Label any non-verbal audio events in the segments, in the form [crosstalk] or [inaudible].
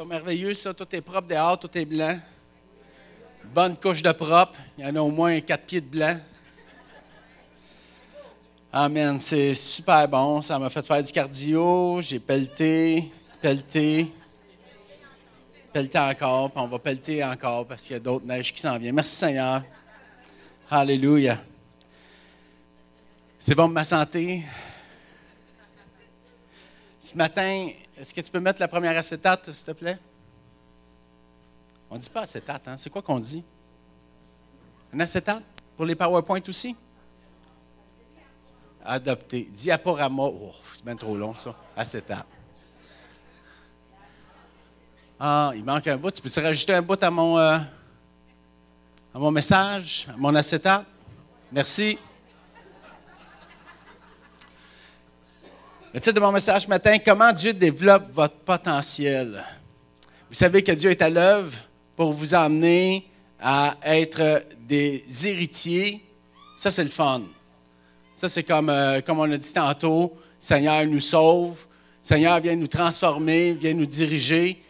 pas merveilleux, ça? Tout est propre dehors, tout est blanc. Bonne couche de propre. Il y en a au moins quatre pieds de blanc. Amen. C'est super bon. Ça m'a fait faire du cardio. J'ai pelleté, pelleté, pelleté encore. Puis on va pelleter encore parce qu'il y a d'autres neiges qui s'en viennent. Merci Seigneur. Alléluia. C'est bon pour ma santé. Ce matin, est-ce que tu peux mettre la première acétate, s'il te plaît? On ne dit pas acétate, hein? C'est quoi qu'on dit? Un acétate? Pour les PowerPoint aussi? Adopté. Diaporama. Oh, c'est bien trop long, ça. Acétate. Ah, il manque un bout. Tu peux rajouter un bout à mon, euh, à mon message, à mon acétate? Merci. Le titre de mon message ce matin, comment Dieu développe votre potentiel. Vous savez que Dieu est à l'œuvre pour vous amener à être des héritiers. Ça, c'est le fun. Ça, c'est comme, euh, comme on a dit tantôt, Seigneur nous sauve, Seigneur vient nous transformer, vient nous diriger.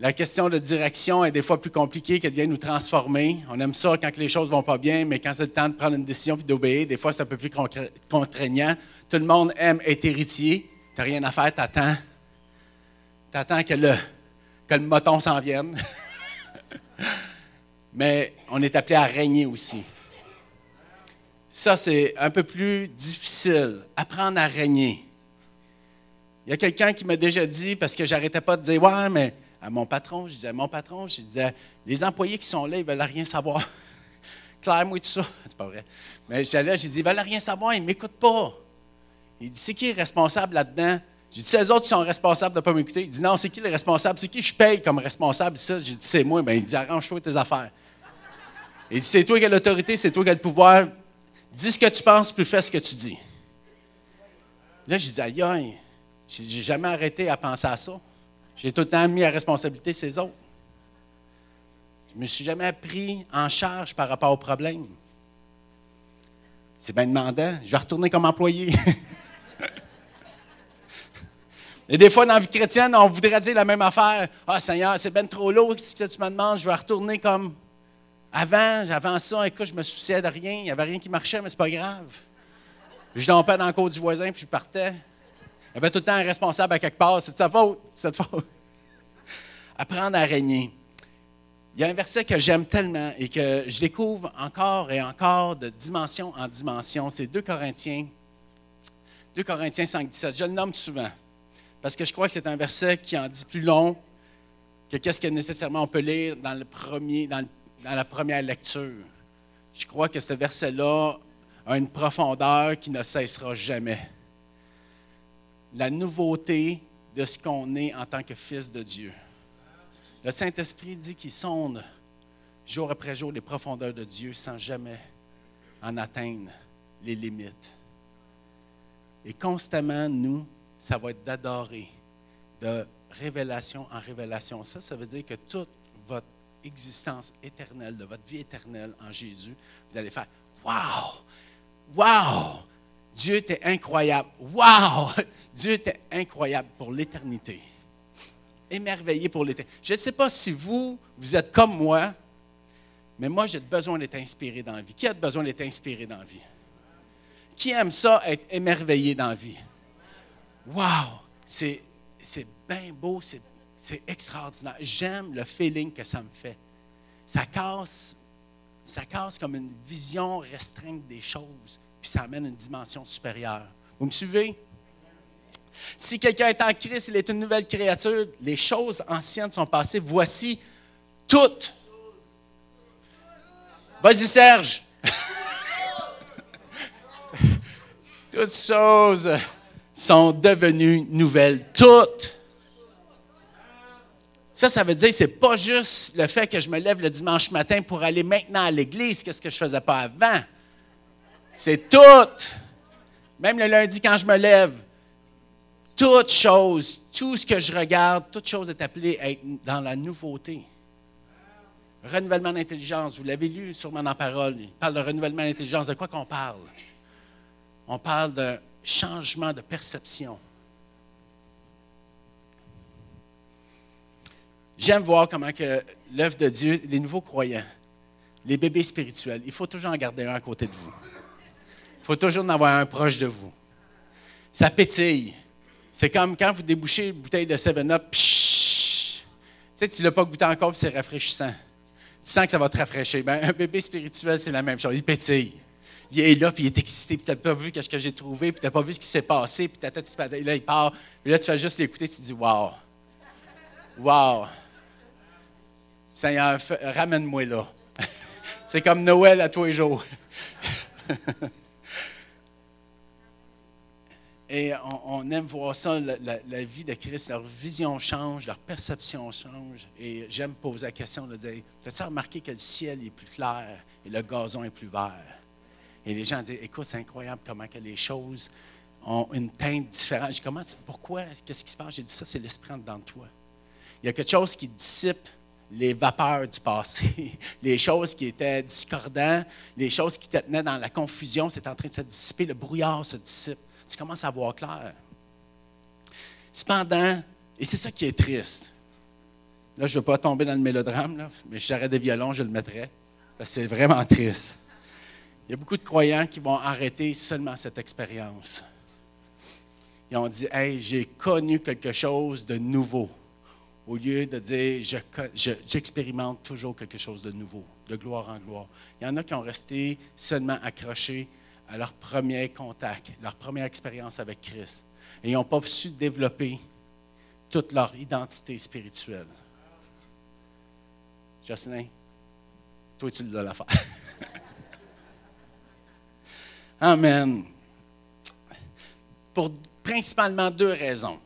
La question de direction est des fois plus compliquée qu'elle vient nous transformer. On aime ça quand les choses vont pas bien, mais quand c'est le temps de prendre une décision et d'obéir, des fois c'est un peu plus contraignant. Tout le monde aime être héritier. Tu n'as rien à faire, t'attends. T'attends que le, que le moton s'en vienne. [laughs] mais on est appelé à régner aussi. Ça, c'est un peu plus difficile. Apprendre à régner. Il y a quelqu'un qui m'a déjà dit, parce que j'arrêtais pas de dire, ouais, mais à mon patron, je disais, mon patron, je disais, les employés qui sont là, ils veulent rien savoir. [laughs] Claire-moi tout ça. C'est pas vrai. Mais là, j'ai dit, ils veulent rien savoir, ils ne m'écoutent pas. Il dit, c'est qui est responsable là-dedans? J'ai dit, eux autres sont responsables de ne pas m'écouter. Il dit, non, c'est qui le responsable? C'est qui je paye comme responsable? J'ai dit, c'est moi. Ben, il dit, arrange-toi tes affaires. Il dit, c'est toi qui as l'autorité, c'est toi qui as le pouvoir. Dis ce que tu penses, puis fais ce que tu dis. Là, j'ai dit, aïe, aïe, j'ai jamais arrêté à penser à ça. J'ai tout le temps mis à responsabilité ces autres. Je ne me suis jamais pris en charge par rapport au problème. C'est bien demandant. Je vais retourner comme employé. [laughs] Et des fois, dans la vie chrétienne, on voudrait dire la même affaire. Ah, Seigneur, c'est bien trop lourd ce que tu me demandes? Je vais retourner comme avant, avant ça, écoute, je me souciais de rien. Il n'y avait rien qui marchait, mais c'est pas grave. Je dompais dans le cours du voisin, puis je partais. Il y avait tout le temps un responsable à quelque part. C'est de sa faute. C'est de sa faute. Apprendre à régner. Il y a un verset que j'aime tellement et que je découvre encore et encore de dimension en dimension. C'est 2 Corinthiens, 2 Corinthiens 5, 17. Je le nomme souvent parce que je crois que c'est un verset qui en dit plus long que qu'est-ce que nécessairement on peut lire dans le premier, dans la première lecture. Je crois que ce verset-là a une profondeur qui ne cessera jamais. La nouveauté de ce qu'on est en tant que fils de Dieu. Le Saint-Esprit dit qu'il sonde jour après jour les profondeurs de Dieu sans jamais en atteindre les limites. Et constamment, nous, ça va être d'adorer, de révélation en révélation. Ça, ça veut dire que toute votre existence éternelle, de votre vie éternelle en Jésus, vous allez faire Wow! Wow! Dieu était incroyable. Wow! [laughs] Dieu était incroyable pour l'éternité. Émerveillé pour l'éternité. Je ne sais pas si vous, vous êtes comme moi, mais moi, j'ai besoin d'être inspiré dans la vie. Qui a besoin d'être inspiré dans la vie? Qui aime ça, être émerveillé dans la vie? Wow! C'est bien beau, c'est extraordinaire. J'aime le feeling que ça me fait. Ça casse, ça casse comme une vision restreinte des choses, puis ça amène une dimension supérieure. Vous me suivez? Si quelqu'un est en Christ, il est une nouvelle créature, les choses anciennes sont passées. Voici toutes. Vas-y, Serge. [laughs] toutes choses sont devenues nouvelles. Toutes. Ça, ça veut dire que ce n'est pas juste le fait que je me lève le dimanche matin pour aller maintenant à l'église, qu'est-ce que je ne faisais pas avant. C'est tout. Même le lundi quand je me lève, toute chose, tout ce que je regarde, toute chose est appelée à être dans la nouveauté. Renouvellement d'intelligence, vous l'avez lu sûrement dans parole. Il parle de renouvellement d'intelligence. De quoi qu'on parle? On parle de changement de perception. J'aime voir comment que l'œuvre de Dieu, les nouveaux croyants, les bébés spirituels, il faut toujours en garder un à côté de vous. Il faut toujours en avoir un proche de vous. Ça pétille. C'est comme quand vous débouchez une bouteille de 7-Up, tu sais, tu ne l'as pas goûté encore, c'est rafraîchissant. Tu sens que ça va te rafraîchir. Ben, un bébé spirituel, c'est la même chose. Il pétille. Il est là, puis il est excité, puis tu n'as pas vu ce que j'ai trouvé, puis tu n'as pas vu ce qui s'est passé, puis là, il part. Puis là, tu fais juste l'écouter, tu te dis, wow. Wow. Seigneur, ramène-moi là. [laughs] c'est comme Noël à tous les jours. [laughs] Et on, aime voir ça, la, vie de Christ, leur vision change, leur perception change. Et j'aime poser la question de dire, as-tu remarqué que le ciel est plus clair et le gazon est plus vert? Et les gens disent, écoute, c'est incroyable comment que les choses ont une teinte différente. Je comment, pourquoi, qu'est-ce qui se passe? J'ai dit ça, c'est l'esprit dans toi. Il y a quelque chose qui dissipe les vapeurs du passé, [laughs] les choses qui étaient discordantes, les choses qui te tenaient dans la confusion, c'est en train de se dissiper, le brouillard se dissipe tu commences à voir clair. Cependant, et c'est ça qui est triste, là, je ne veux pas tomber dans le mélodrame, mais si j'arrête des violons, je le mettrais, parce que c'est vraiment triste. Il y a beaucoup de croyants qui vont arrêter seulement cette expérience. Ils ont dit, hey, j'ai connu quelque chose de nouveau, au lieu de dire, j'expérimente toujours quelque chose de nouveau, de gloire en gloire. Il y en a qui ont resté seulement accrochés à leur premier contact, leur première expérience avec Christ. Et ils n'ont pas su développer toute leur identité spirituelle. Jocelyn, toi, tu dois la faire. [laughs] Amen. Pour principalement deux raisons.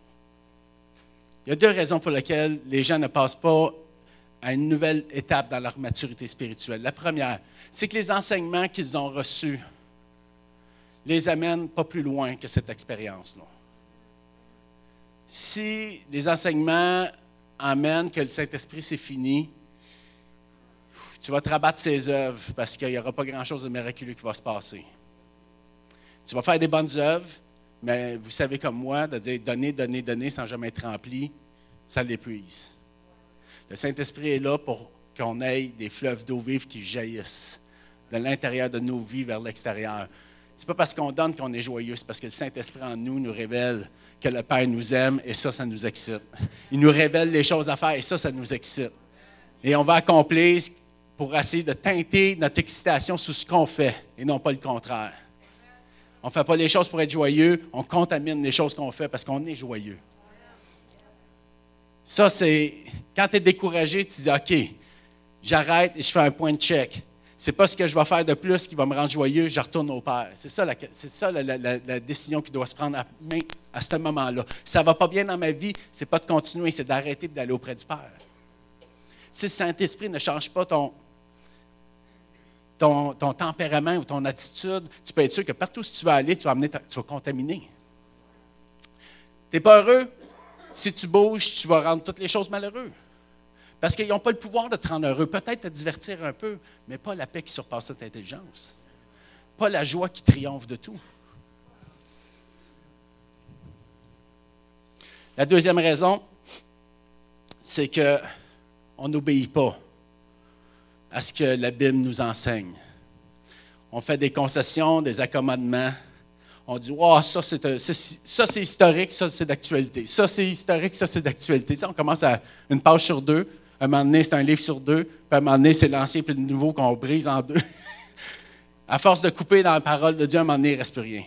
Il y a deux raisons pour lesquelles les gens ne passent pas à une nouvelle étape dans leur maturité spirituelle. La première, c'est que les enseignements qu'ils ont reçus les amène pas plus loin que cette expérience-là. Si les enseignements amènent que le Saint-Esprit c'est fini, tu vas te rabattre ses œuvres parce qu'il n'y aura pas grand-chose de miraculeux qui va se passer. Tu vas faire des bonnes œuvres, mais vous savez comme moi, de dire donner, donner, donner sans jamais être rempli, ça l'épuise. Le Saint-Esprit est là pour qu'on ait des fleuves d'eau vive qui jaillissent de l'intérieur de nos vies vers l'extérieur. C'est pas parce qu'on donne qu'on est joyeux, c'est parce que le Saint-Esprit en nous nous révèle que le Père nous aime et ça, ça nous excite. Il nous révèle les choses à faire et ça, ça nous excite. Et on va accomplir pour essayer de teinter notre excitation sous ce qu'on fait et non pas le contraire. On ne fait pas les choses pour être joyeux, on contamine les choses qu'on fait parce qu'on est joyeux. Ça, c'est quand tu es découragé, tu dis OK, j'arrête et je fais un point de check c'est pas ce que je vais faire de plus qui va me rendre joyeux, je retourne au Père. C'est ça, la, décision qui doit se prendre à, ce moment-là. Ça va pas bien dans ma vie, c'est pas de continuer, c'est d'arrêter d'aller auprès du Père. Si le Saint-Esprit ne change pas ton, ton, tempérament ou ton attitude, tu peux être sûr que partout où tu vas aller, tu vas, amener tu vas contaminer. Tu n'es pas heureux? Si tu bouges, tu vas rendre toutes les choses malheureuses. Parce qu'ils n'ont pas le pouvoir de te rendre heureux. Peut-être te divertir un peu, mais pas la paix qui surpasse toute intelligence. Pas la joie qui triomphe de tout. La deuxième raison, c'est qu'on n'obéit pas à ce que la Bible nous enseigne. On fait des concessions, des accommodements. On dit, oh, ça c'est historique, ça c'est d'actualité. Ça c'est historique, ça c'est d'actualité. on commence à une page sur deux un moment donné, c'est un livre sur deux, puis à un moment donné, c'est l'ancien puis le nouveau qu'on brise en deux. [laughs] à force de couper dans la parole de Dieu, à un moment donné, il ne reste plus rien.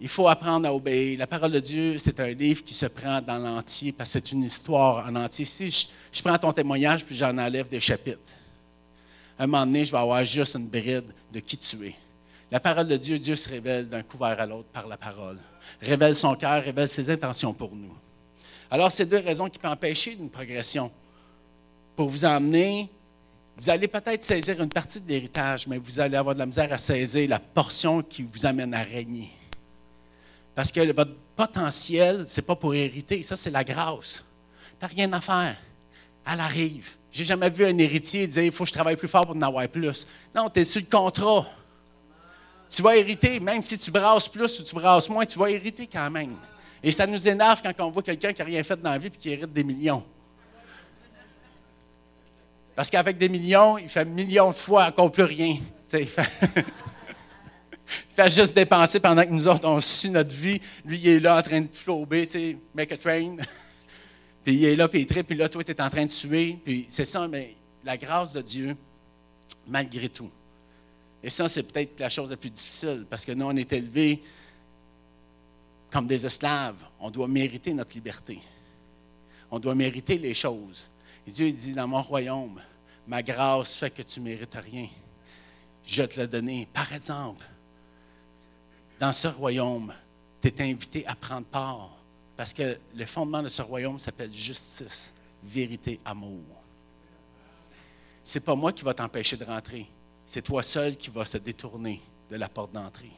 Il faut apprendre à obéir. La parole de Dieu, c'est un livre qui se prend dans l'entier parce que c'est une histoire en entier. Si je, prends ton témoignage puis j'en enlève des chapitres, à un moment donné, je vais avoir juste une bride de qui tu es. La parole de Dieu, Dieu se révèle d'un couvert à l'autre par la parole. Révèle son cœur, révèle ses intentions pour nous. Alors, c'est deux raisons qui peuvent empêcher une progression. Pour vous emmener, vous allez peut-être saisir une partie de l'héritage, mais vous allez avoir de la misère à saisir la portion qui vous amène à régner. Parce que votre potentiel, ce n'est pas pour hériter, ça, c'est la grâce. Tu n'as rien à faire. Elle arrive. J'ai jamais vu un héritier dire il faut que je travaille plus fort pour en avoir plus. Non, tu es sur le contrat. Tu vas hériter, même si tu brasses plus ou tu brasses moins, tu vas hériter quand même. Et ça nous énerve quand on voit quelqu'un qui n'a rien fait dans la vie et qui hérite des millions. Parce qu'avec des millions, il fait millions de fois encore plus rien. [laughs] Il il fait... juste dépenser pendant que nous autres, on suit notre vie. Lui, il est là en train de flouber, tu sais, make a train. [laughs] puis il est là, puis il tripe, puis là, toi, tu es en train de suer. Puis c'est ça, mais la grâce de Dieu, malgré tout. Et ça, c'est peut-être la chose la plus difficile, parce que nous, on est élevés comme des esclaves. On doit mériter notre liberté. On doit mériter les choses. Et Dieu dit, dans mon royaume, ma grâce fait que tu ne mérites rien. Je te l'ai donné. Par exemple, dans ce royaume, tu es invité à prendre part. Parce que le fondement de ce royaume s'appelle justice, vérité, amour. Ce n'est pas moi qui va t'empêcher de rentrer. C'est toi seul qui vas se détourner de la porte d'entrée.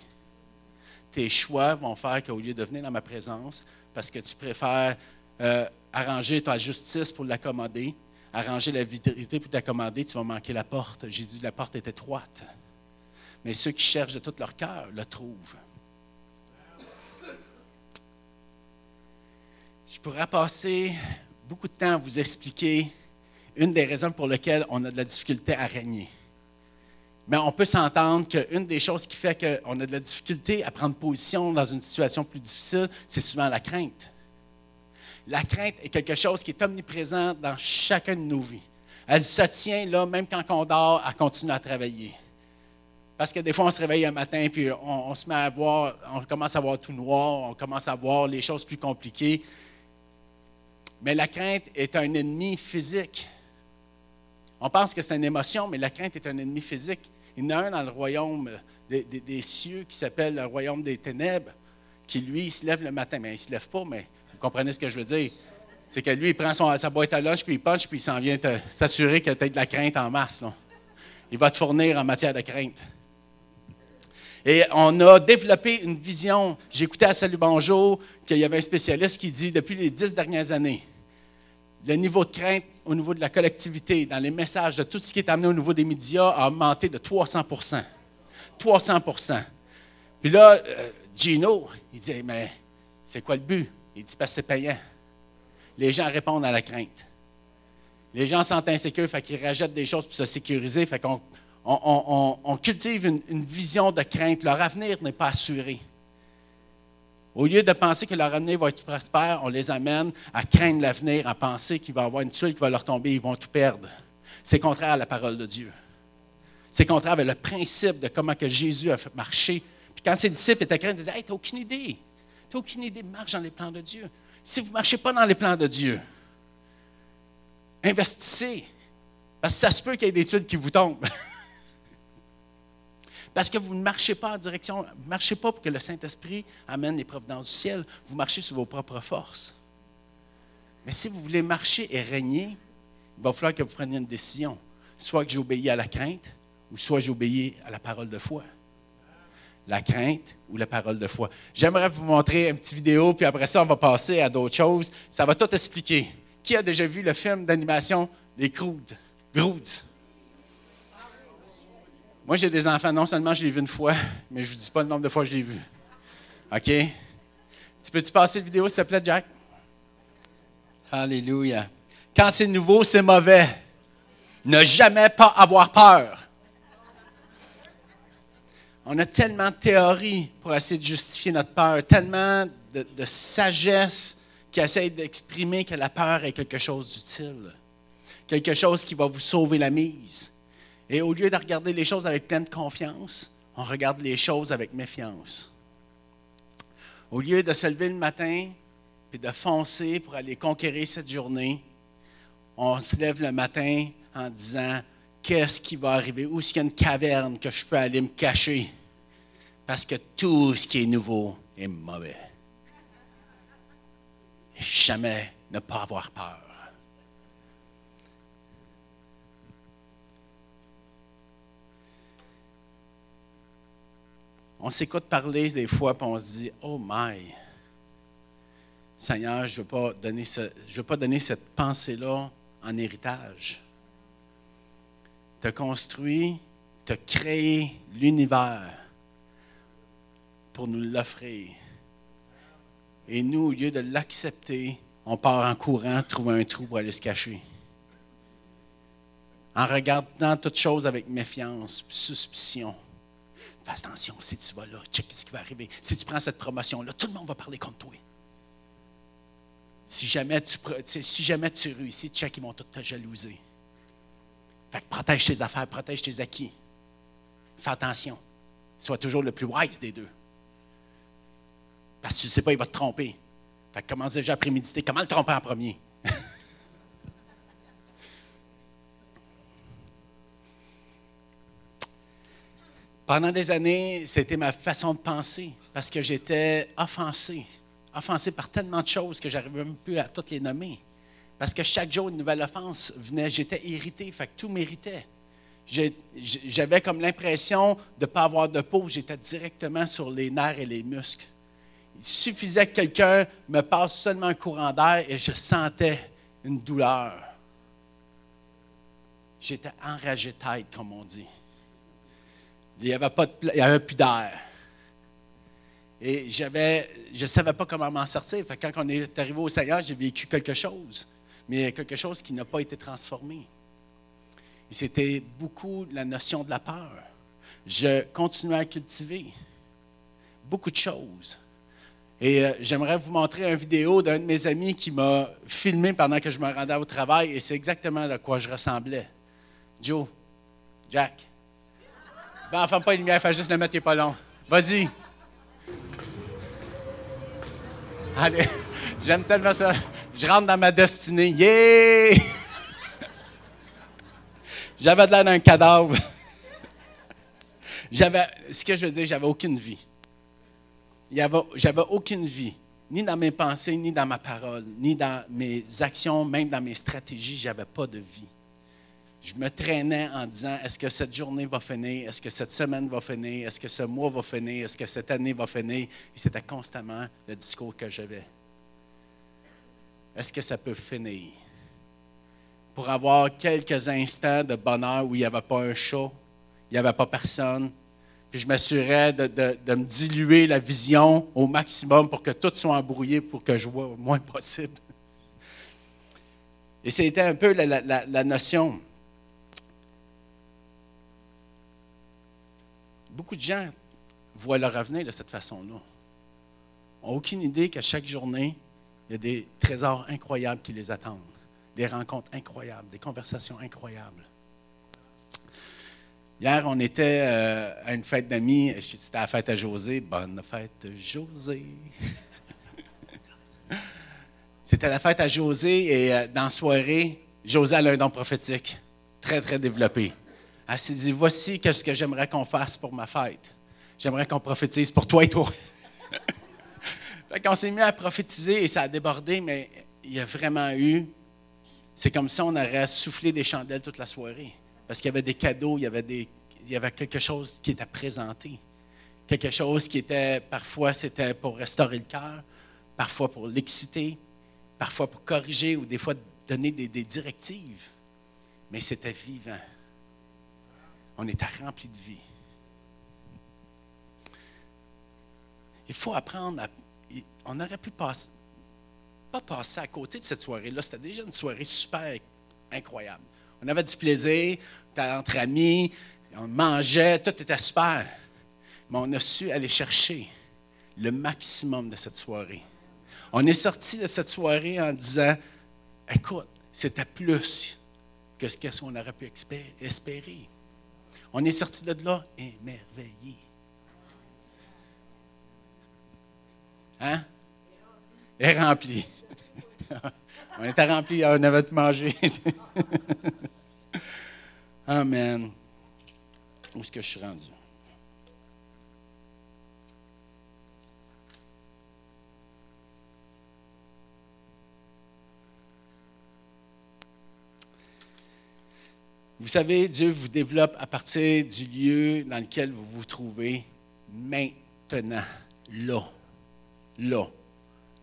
Tes choix vont faire qu'au lieu de venir dans ma présence, parce que tu préfères euh, arranger ta justice pour l'accommoder, arranger la vérité pour t'accommoder, tu vas manquer la porte. Jésus, la porte est étroite. Mais ceux qui cherchent de tout leur cœur le trouvent. Je pourrais passer beaucoup de temps à vous expliquer une des raisons pour lesquelles on a de la difficulté à régner. Mais on peut s'entendre qu'une des choses qui fait qu'on a de la difficulté à prendre position dans une situation plus difficile, c'est souvent la crainte. La crainte est quelque chose qui est omniprésent dans chacune de nos vies. Elle se tient là, même quand on dort, à continuer à travailler. Parce que des fois, on se réveille un matin, puis on, se met à voir, on commence à voir tout noir, on commence à voir les choses plus compliquées. Mais la crainte est un ennemi physique. On pense que c'est une émotion, mais la crainte est un ennemi physique. Il y en a un dans le royaume des, cieux qui s'appelle le royaume des ténèbres, qui lui, se lève le matin. Mais il ne se lève pas, mais vous comprenez ce que je veux dire? C'est que lui, il prend sa boîte à lunch, puis il punch, puis il s'en vient s'assurer que tu as de la crainte en masse. Il va te fournir en matière de crainte. Et on a développé une vision. J'écoutais à Salut Bonjour qu'il y avait un spécialiste qui dit depuis les dix dernières années, le niveau de crainte au niveau de la collectivité, dans les messages, de tout ce qui est amené au niveau des médias, a augmenté de 300% 300% Puis là, euh, Gino, il dit Mais c'est quoi le but? Il dit Parce que c'est payant. Les gens répondent à la crainte. Les gens sont insécures, fait qu'ils des choses pour se sécuriser, fait qu'on on, cultive une vision de crainte. Leur avenir n'est pas assuré. Au lieu de penser que leur avenir va être prospère, on les amène à craindre l'avenir, à penser qu'il va y avoir une tuile qui va leur tomber, ils vont tout perdre. C'est contraire à la parole de Dieu. C'est contraire avec le principe de comment que Jésus a marché. Puis quand ses disciples étaient craints, ils disaient Hey, tu n'as aucune idée. Tu n'as aucune idée, marche dans les plans de Dieu. Si vous ne marchez pas dans les plans de Dieu, investissez. Parce que ça se peut qu'il y ait des tuiles qui vous tombent. [laughs] Parce que vous ne marchez pas en direction, vous ne marchez pas pour que le Saint-Esprit amène les providences du ciel, vous marchez sur vos propres forces. Mais si vous voulez marcher et régner, il va falloir que vous preniez une décision. Soit que j'obéis à la crainte, ou soit j'obéis à la parole de foi. La crainte ou la parole de foi. J'aimerais vous montrer une petite vidéo, puis après ça, on va passer à d'autres choses. Ça va tout expliquer. Qui a déjà vu le film d'animation Les Croods? Groods? Moi, j'ai des enfants, non seulement je l'ai vu une fois, mais je ne vous dis pas le nombre de fois que je l'ai vu. OK? Tu peux-tu passer la vidéo, s'il te plaît, Jack? Alléluia. Quand c'est nouveau, c'est mauvais. Ne jamais pas avoir peur. On a tellement de théories pour essayer de justifier notre peur, tellement de, de sagesse qui essaie d'exprimer que la peur est quelque chose d'utile, quelque chose qui va vous sauver la mise. Et au lieu de regarder les choses avec pleine confiance, on regarde les choses avec méfiance. Au lieu de se lever le matin et de foncer pour aller conquérir cette journée, on se lève le matin en disant qu'est-ce qui va arriver, où est-ce qu'il y a une caverne que je peux aller me cacher, parce que tout ce qui est nouveau est mauvais. jamais ne pas avoir peur. On s'écoute parler des fois, et on se dit Oh my, Seigneur, je ne veux, pas donner veux pas donner cette pensée-là en héritage. Tu as construit, tu as créé l'univers pour nous l'offrir. Et nous, au lieu de l'accepter, on part en courant, trouver un trou pour aller se cacher. en regardant toutes choses avec méfiance, suspicion. Fais attention, si tu vas là, check ce qui va arriver. Si tu prends cette promotion-là, tout le monde va parler contre toi. Si jamais tu, si jamais tu réussis, check, ils vont tout te jalouser. Fait que protège tes affaires, protège tes acquis. Fais attention. Sois toujours le plus wise des deux. Parce que tu ne sais pas, il va te tromper. Fait que commence déjà à préméditer. Comment le tromper en premier? Pendant des années, c'était ma façon de penser parce que j'étais offensé. Offensé par tellement de choses que j'arrivais même plus à toutes les nommer. Parce que chaque jour, une nouvelle offense venait. J'étais irrité, fait que tout méritait. J'avais comme l'impression de ne pas avoir de peau. J'étais directement sur les nerfs et les muscles. Il suffisait que quelqu'un me passe seulement un courant d'air et je sentais une douleur. J'étais enragé tête, comme on dit. Il n'y avait, pas de, il avait plus d'air. Et j'avais, je ne savais pas comment m'en sortir. quand on est arrivé au Seigneur, j'ai vécu quelque chose, mais quelque chose qui n'a pas été transformé. Et c'était beaucoup la notion de la peur. Je continuais à cultiver beaucoup de choses. Et euh, j'aimerais vous montrer une vidéo d'un de mes amis qui m'a filmé pendant que je me rendais au travail, et c'est exactement à quoi je ressemblais. Joe, Jack, ben, enfin, pas une lumière, fais juste le mettre, il pas long. Vas-y. Allez, [laughs] j'aime tellement ça. Je rentre dans ma destinée. Yeah! [laughs] J'avais de l'air d'un cadavre. J'avais, ce que je veux dire, j'avais aucune vie. J'avais aucune vie, ni dans mes pensées, ni dans ma parole, ni dans mes actions, même dans mes stratégies, j'avais pas de vie je me traînais en disant est-ce que cette journée va finir? Est-ce que cette semaine va finir? Est-ce que ce mois va finir? Est-ce que cette année va finir? Et c'était constamment le discours que j'avais. Est-ce que ça peut finir? Pour avoir quelques instants de bonheur où il n'y avait pas un chat, il n'y avait pas personne, puis je m'assurais de, me diluer la vision au maximum pour que tout soit embrouillé, pour que je vois le moins possible. Et c'était un peu la notion. Beaucoup de gens voient leur avenir de cette façon-là. Ils n'ont aucune idée qu'à chaque journée, il y a des trésors incroyables qui les attendent, des rencontres incroyables, des conversations incroyables. Hier, on était euh, à une fête d'amis. C'était la fête à José. Bonne fête, José. [laughs] C'était la fête à José et euh, dans la soirée, José a un don prophétique très, très développé. Elle s'est dit, voici ce que j'aimerais qu'on fasse pour ma fête. J'aimerais qu'on prophétise pour toi et toi. [laughs] fait qu'on s'est mis à prophétiser et ça a débordé, mais il y a vraiment eu, c'est comme si on aurait soufflé des chandelles toute la soirée. Parce qu'il y avait des cadeaux, il y avait, des, il y avait quelque chose qui était présenté. Quelque chose qui était, parfois, c'était pour restaurer le cœur, parfois pour l'exciter, parfois pour corriger ou des fois donner des directives. Mais c'était vivant on était rempli de vie. Il faut apprendre à. On aurait pu pas passer à côté de cette soirée-là. C'était déjà une soirée super incroyable. On avait du plaisir, on était entre amis, on mangeait, tout était super. Mais on a su aller chercher le maximum de cette soirée. On est sorti de cette soirée en disant Écoute, c'était plus que ce qu'on aurait pu espérer. On est sorti de là émerveillé. Hein? Et rempli. [laughs] on était rempli, on avait tout mangé. [laughs] Amen. Où est-ce que je suis rendu? Vous savez, Dieu vous développe à partir du lieu dans lequel vous vous trouvez maintenant, là, là.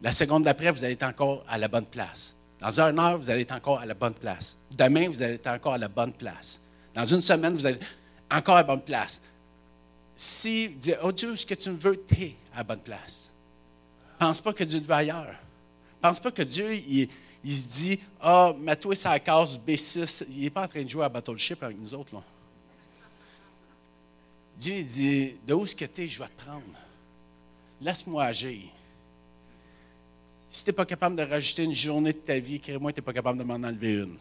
La seconde d'après, vous allez être encore à la bonne place. Dans une heure, vous allez être encore à la bonne place. Demain, vous allez être encore à la bonne place. Dans une semaine, vous allez être encore à la bonne place. Si vous dites, oh Dieu, ce que tu veux, tu es à la bonne place. Pense pas que Dieu te veut ailleurs. Pense pas que Dieu, il, il se dit Ah, mets-toi sa case B6. Il n'est pas en train de jouer à Battleship avec nous autres. Là. Dieu il dit De où est-ce que tu es, je vais te prendre. Laisse-moi agir. Si tu n'es pas capable de rajouter une journée de ta vie, crée-moi tu n'es pas capable de m'en enlever une.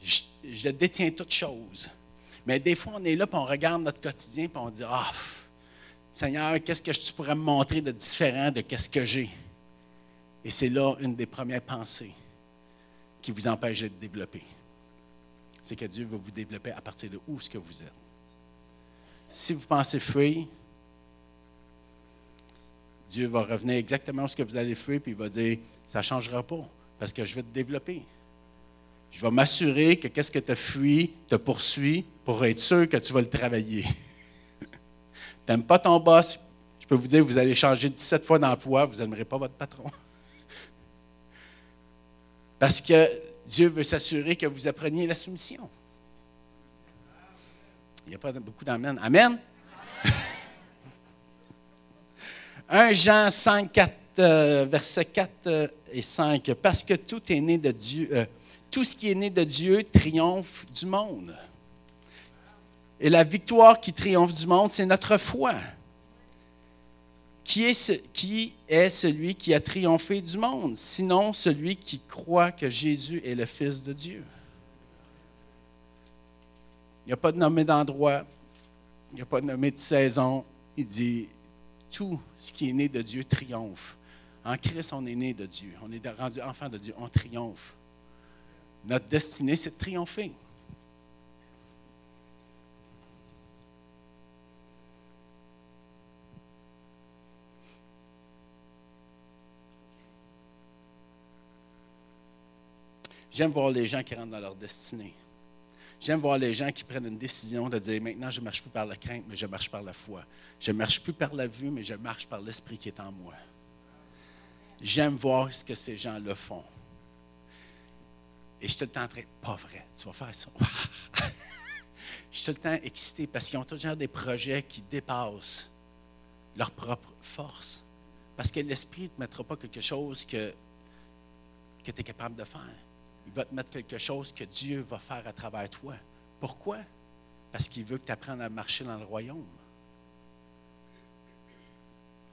Je, je, détiens toutes choses. Mais des fois, on est là, puis on regarde notre quotidien, puis on dit Ah, Seigneur, qu'est-ce que tu pourrais me montrer de différent de ce que j'ai? Et c'est là une des premières pensées qui vous empêche de développer. C'est que Dieu va vous développer à partir de où ce que vous êtes. Si vous pensez fuir, Dieu va revenir exactement où ce que vous allez fuir, puis il va dire, ça ne changera pas, parce que je vais te développer. Je vais m'assurer que qu'est-ce que tu as fui te poursuit pour être sûr que tu vas le travailler. [laughs] tu n'aimes pas ton boss, je peux vous dire, vous allez changer 17 fois d'emploi, vous n'aimerez pas votre patron. [laughs] Parce que Dieu veut s'assurer que vous appreniez la soumission. Il n'y a pas beaucoup d'amen. Amen? [laughs] 1 Jean 5, 4, versets 4 euh, et 5. Parce que tout est né de Dieu, euh, tout ce qui est né de Dieu triomphe du monde. Et la victoire qui triomphe du monde, c'est notre foi. Qui est, qui celui qui a triomphé du monde, sinon celui qui croit que Jésus est le Fils de Dieu? Il n'y a pas de nommé d'endroit, il n'y a pas de nommé de saison. Il dit, tout ce qui est né de Dieu triomphe. En Christ, on est né de Dieu. On est rendu enfant de Dieu. On triomphe. Notre destinée, c'est de triompher. J'aime voir les gens qui rentrent dans leur destinée. J'aime voir les gens qui prennent une décision de dire maintenant, je ne marche plus par la crainte, mais je marche par la foi. Je ne marche plus par la vue, mais je marche par l'esprit qui est en moi. J'aime voir ce que ces gens-là font. Et je suis tout le temps en train, pas vrai, tu vas faire ça. [laughs] je suis tout le temps excité parce qu'ils ont toujours des projets qui dépassent leur propre force. Parce que l'esprit ne te mettra pas quelque chose que, que tu es capable de faire il va te mettre quelque chose que Dieu va faire à travers toi. Pourquoi? Parce qu'il veut que tu apprennes à marcher dans le royaume.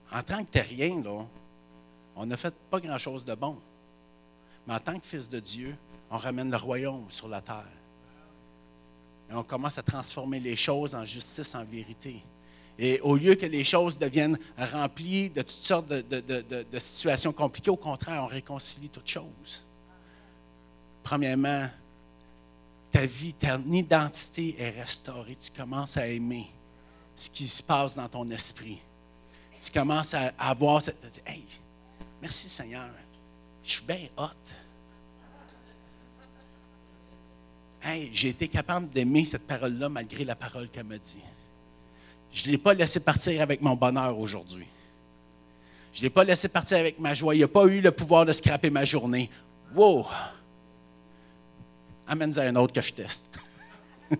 En tant que terrien, là, on n'a fait pas grand-chose de bon. Mais en tant que fils de Dieu, on ramène le royaume sur la terre. Et on commence à transformer les choses en justice, en vérité. Et au lieu que les choses deviennent remplies de toutes sortes de, de situations compliquées, au contraire, on réconcilie toutes choses. Premièrement, ta vie, ton identité est restaurée. Tu commences à aimer ce qui se passe dans ton esprit. Tu commences à avoir cette. Hey, merci Seigneur, je suis bien hot. Hey, j'ai été capable d'aimer cette parole-là malgré la parole qu'elle m'a dit. Je ne l'ai pas laissé partir avec mon bonheur aujourd'hui. Je ne l'ai pas laissé partir avec ma joie. Il n'a pas eu le pouvoir de scraper ma journée. Wow! Amène-en un autre que je teste. [laughs]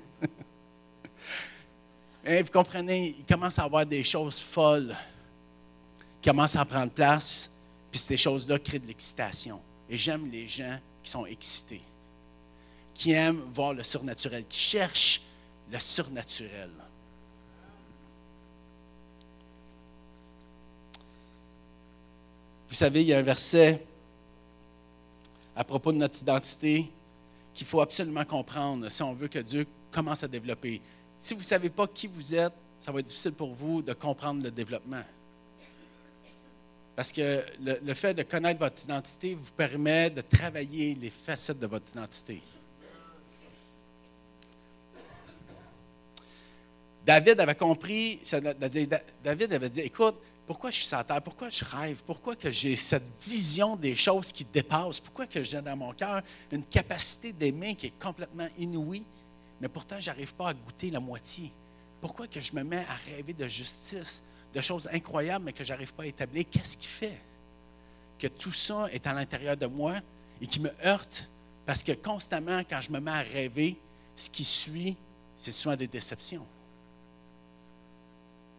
Vous comprenez, il commence à avoir des choses folles qui commencent à prendre place, puis ces choses-là créent de l'excitation. Et j'aime les gens qui sont excités, qui aiment voir le surnaturel, qui cherchent le surnaturel. Vous savez, il y a un verset à propos de notre identité qu'il faut absolument comprendre si on veut que Dieu commence à développer. Si vous ne savez pas qui vous êtes, ça va être difficile pour vous de comprendre le développement. Parce que le, fait de connaître votre identité vous permet de travailler les facettes de votre identité. David avait compris, David avait dit, écoute, pourquoi je suis sur terre? Pourquoi je rêve? Pourquoi que j'ai cette vision des choses qui dépassent? Pourquoi que j'ai dans mon cœur une capacité d'aimer qui est complètement inouïe, mais pourtant je n'arrive pas à goûter la moitié? Pourquoi que je me mets à rêver de justice, de choses incroyables, mais que je n'arrive pas à établir? Qu'est-ce qui fait que tout ça est à l'intérieur de moi et qui me heurte? Parce que constamment, quand je me mets à rêver, ce qui suit, c'est souvent des déceptions.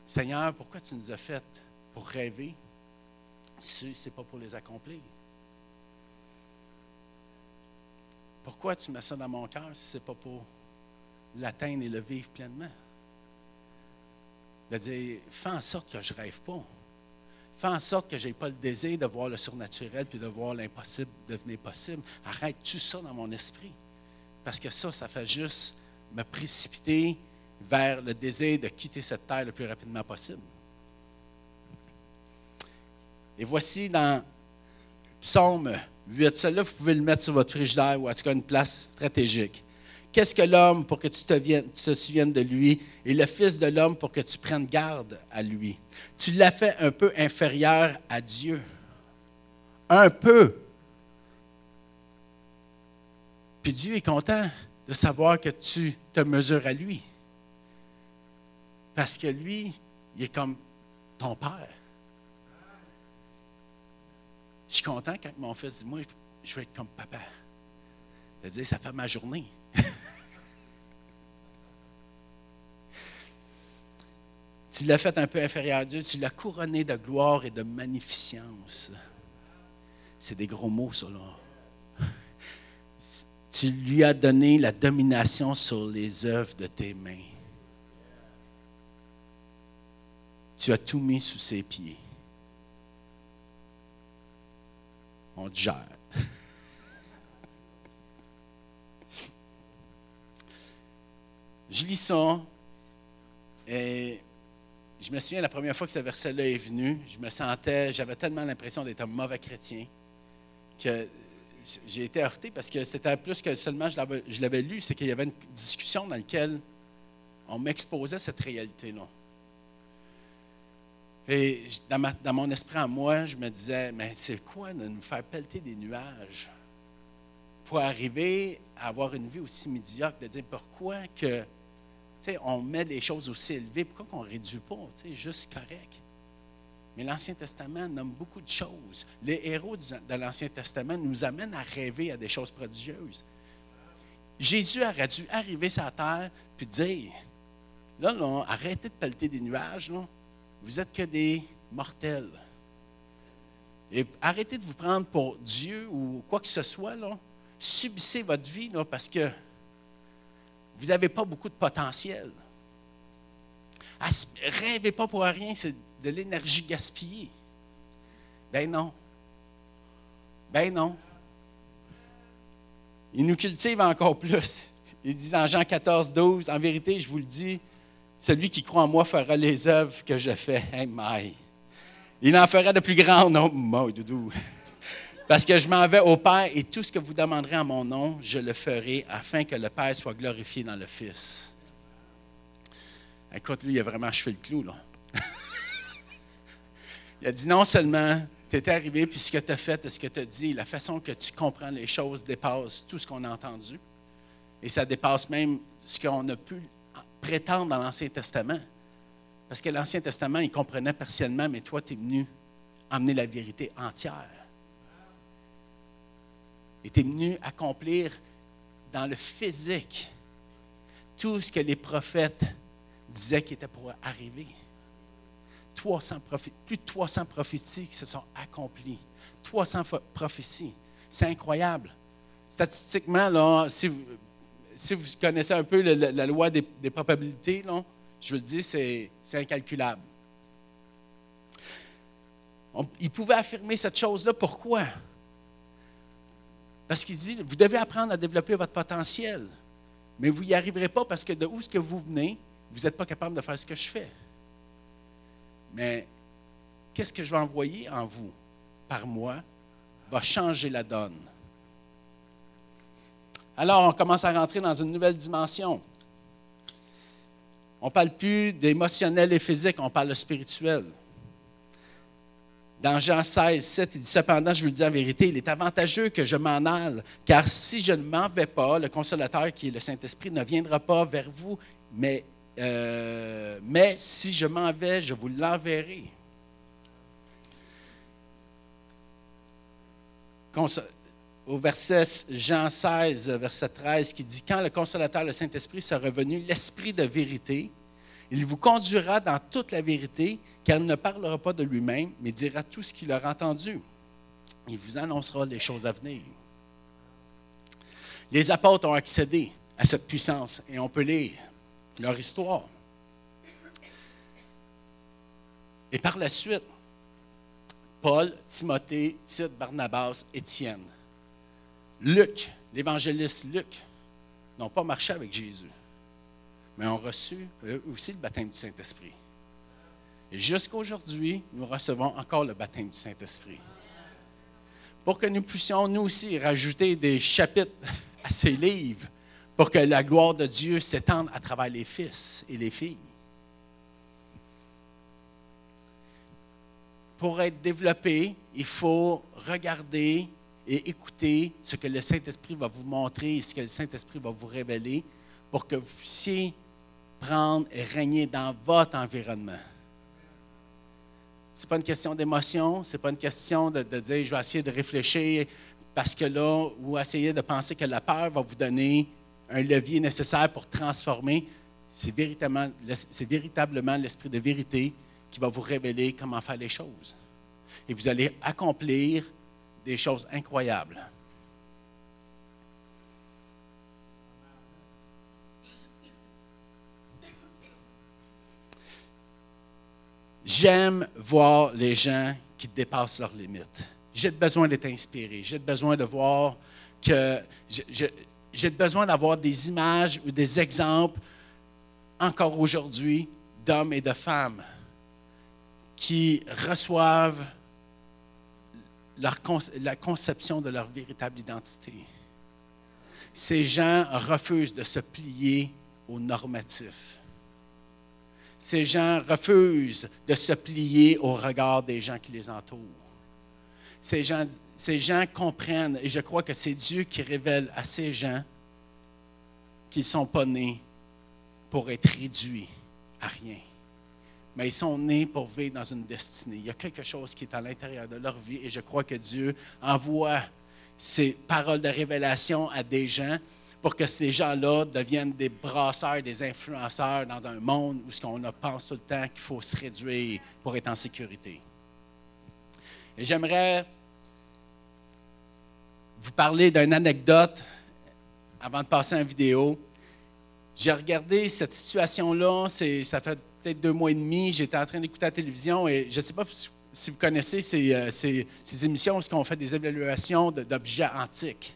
Seigneur, pourquoi tu nous as fait pour rêver, ce n'est pas pour les accomplir. Pourquoi tu mets ça dans mon cœur si ce n'est pas pour l'atteindre et le vivre pleinement? De dire, fais en sorte que je ne rêve pas. Fais en sorte que je n'ai pas le désir de voir le surnaturel puis de voir l'impossible devenir possible. Arrête-tu ça dans mon esprit? Parce que ça, ça fait juste me précipiter vers le désir de quitter cette terre le plus rapidement possible. Et voici dans Psaume 8, celle-là, vous pouvez le mettre sur votre frigidaire ou en tout une place stratégique. Qu'est-ce que l'homme pour que tu te, tu te, souviennes de lui et le Fils de l'homme pour que tu prennes garde à lui? Tu l'as fait un peu inférieur à Dieu. Un peu. Puis Dieu est content de savoir que tu te mesures à lui. Parce que lui, il est comme ton père. Je suis content quand mon fils dit Moi, je veux être comme papa. C'est-à-dire, ça fait ma journée. [laughs] tu l'as fait un peu inférieur à Dieu, tu l'as couronné de gloire et de magnificence. C'est des gros mots, ça. [laughs] Tu lui as donné la domination sur les œuvres de tes mains. Tu as tout mis sous ses pieds. On te gère. Je lis ça et je me souviens la première fois que ce verset-là est venu, je me sentais, j'avais tellement l'impression d'être un mauvais chrétien que j'ai été heurté parce que c'était plus que seulement je l'avais lu, c'est qu'il y avait une discussion dans laquelle on m'exposait cette réalité-là. Et dans, mon esprit à moi, je me disais, mais c'est quoi de nous faire pelleter des nuages pour arriver à avoir une vie aussi médiocre, de dire pourquoi que, on met les choses aussi élevées, pourquoi qu'on ne réduit pas, juste correct? Mais l'Ancien Testament nomme beaucoup de choses. Les héros de l'Ancien Testament nous amènent à rêver à des choses prodigieuses. Jésus aurait dû arriver sur la terre puis dire, là, là arrêtez de pelleter des nuages, là vous êtes que des mortels. Et arrêtez de vous prendre pour Dieu ou quoi que ce soit. Là. Subissez votre vie parce que vous n'avez pas beaucoup de potentiel. Rêvez pas pour rien, c'est de l'énergie gaspillée. Ben non. Ben non. Il nous cultive encore plus. Il dit dans Jean 14, 12, en vérité, je vous le dis, celui qui croit en moi fera les œuvres que je fais. Hey, my. Il en fera de plus grandes. Non, moi, doudou. Parce que je m'en vais au Père et tout ce que vous demanderez en mon nom, je le ferai afin que le Père soit glorifié dans le Fils. Écoute, lui, il a vraiment achevé le clou, là. [laughs] il a dit non seulement tu es arrivé, puis ce que tu as fait ce que tu as dit, la façon que tu comprends les choses dépasse tout ce qu'on a entendu. Et ça dépasse même ce qu'on a pu prétendre dans l'Ancien Testament. Parce que l'Ancien Testament, il comprenait partiellement, mais toi, tu es venu amener la vérité entière. Et tu es venu accomplir dans le physique tout ce que les prophètes disaient qui était pour arriver. 300 plus de 300 prophéties qui se sont accomplies. 300 prophéties. C'est incroyable. Statistiquement, là, si vous, si vous connaissez un peu la, loi des, probabilités, je vous le dis, c'est incalculable. il pouvait affirmer cette chose-là. Pourquoi? Parce qu'il dit, vous devez apprendre à développer votre potentiel, mais vous n'y arriverez pas parce que de où est-ce que vous venez, vous n'êtes pas capable de faire ce que je fais. Mais qu'est-ce que je vais envoyer en vous par moi va changer la donne. Alors, on commence à rentrer dans une nouvelle dimension. On ne parle plus d'émotionnel et physique, on parle de spirituel. Dans Jean 16, 7, il dit Cependant, je vous le dis en vérité, il est avantageux que je m'en aille, car si je ne m'en vais pas, le consolateur qui est le Saint-Esprit ne viendra pas vers vous, mais, euh, mais si je m'en vais, je vous l'enverrai au verset Jean 16, verset 13, qui dit Quand le consolateur, le Saint-Esprit, sera revenu, l'Esprit de vérité, il vous conduira dans toute la vérité, car il ne parlera pas de lui-même, mais dira tout ce qu'il aura entendu. Il vous annoncera les choses à venir. Les apôtres ont accédé à cette puissance et on peut lire leur histoire. Et par la suite, Paul, Timothée, Tite, Barnabas, Étienne, Luc, l'évangéliste Luc, n'ont pas marché avec Jésus, mais ont reçu eux aussi le baptême du Saint-Esprit. Et jusqu'à aujourd'hui, nous recevons encore le baptême du Saint-Esprit. Pour que nous puissions, nous aussi, rajouter des chapitres [laughs] à ces livres, pour que la gloire de Dieu s'étende à travers les fils et les filles. Pour être développé, il faut regarder et écouter ce que le Saint-Esprit va vous montrer, ce que le Saint-Esprit va vous révéler, pour que vous puissiez prendre et régner dans votre environnement. Ce n'est pas une question d'émotion, ce n'est pas une question de, dire je vais essayer de réfléchir parce que là, ou essayer de penser que la peur va vous donner un levier nécessaire pour transformer. C'est véritablement l'esprit de vérité qui va vous révéler comment faire les choses. Et vous allez accomplir des choses incroyables. J'aime voir les gens qui dépassent leurs limites. J'ai besoin d'être inspiré. J'ai besoin de voir que. J'ai besoin d'avoir des images ou des exemples, encore aujourd'hui, d'hommes et de femmes qui reçoivent la conception de leur véritable identité. Ces gens refusent de se plier aux normatifs. Ces gens refusent de se plier au regard des gens qui les entourent. Ces gens, ces gens comprennent, et je crois que c'est Dieu qui révèle à ces gens qu'ils ne sont pas nés pour être réduits à rien mais ils sont nés pour vivre dans une destinée. Il y a quelque chose qui est à l'intérieur de leur vie et je crois que Dieu envoie ces paroles de révélation à des gens pour que ces gens-là deviennent des brasseurs, des influenceurs dans un monde où ce qu'on pense tout le temps qu'il faut se réduire pour être en sécurité. Et j'aimerais vous parler d'une anecdote avant de passer en vidéo. J'ai regardé cette situation-là, ça fait peut-être deux mois et demi, j'étais en train d'écouter la télévision et je ne sais pas si vous connaissez ces, euh, ces, émissions où on fait des évaluations d'objets antiques.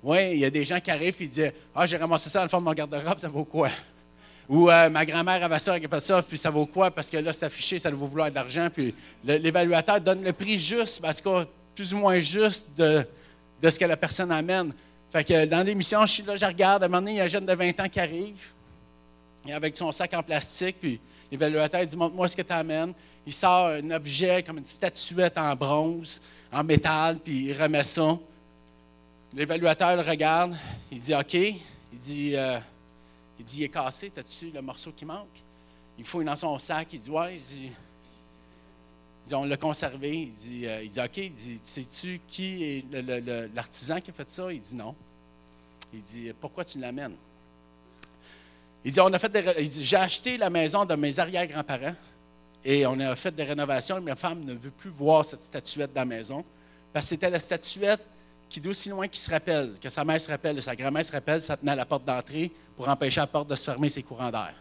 Oui, il y a des gens qui arrivent et disent Ah, j'ai ramassé ça dans le fond de mon garde-robe, ça vaut quoi Ou euh, ma grand-mère avait ça, elle a fait ça, puis ça vaut quoi Parce que là, c'est affiché, ça doit vouloir de l'argent. Puis l'évaluateur donne le prix juste, parce que plus ou moins juste de, de ce que la personne amène. Fait que dans l'émission, je suis là, je regarde, à un moment donné, il y a un jeune de 20 ans qui arrive avec son sac en plastique, puis l'évaluateur dit Montre-moi ce que tu amènes. Il sort un objet comme une statuette en bronze, en métal, puis il remet ça. L'évaluateur le regarde, il dit OK. Il dit, euh, il dit Il est cassé, as-tu le morceau qui manque? Il fouille dans son sac, il dit Ouais. Il dit, on l'a conservé. Il dit, euh, il dit OK. Il dit Sais-tu qui est l'artisan qui a fait ça? Il dit Non. Il dit Pourquoi tu l'amènes? Il dit, on a fait j'ai acheté la maison de mes arrière-grands-parents et on a fait des rénovations et ma femme ne veut plus voir cette statuette dans la maison parce que c'était la statuette qui, d'aussi loin qu'il se rappelle, que sa mère se rappelle et sa grand-mère se rappelle, ça tenait à la porte d'entrée pour empêcher la porte de se fermer ses courants d'air.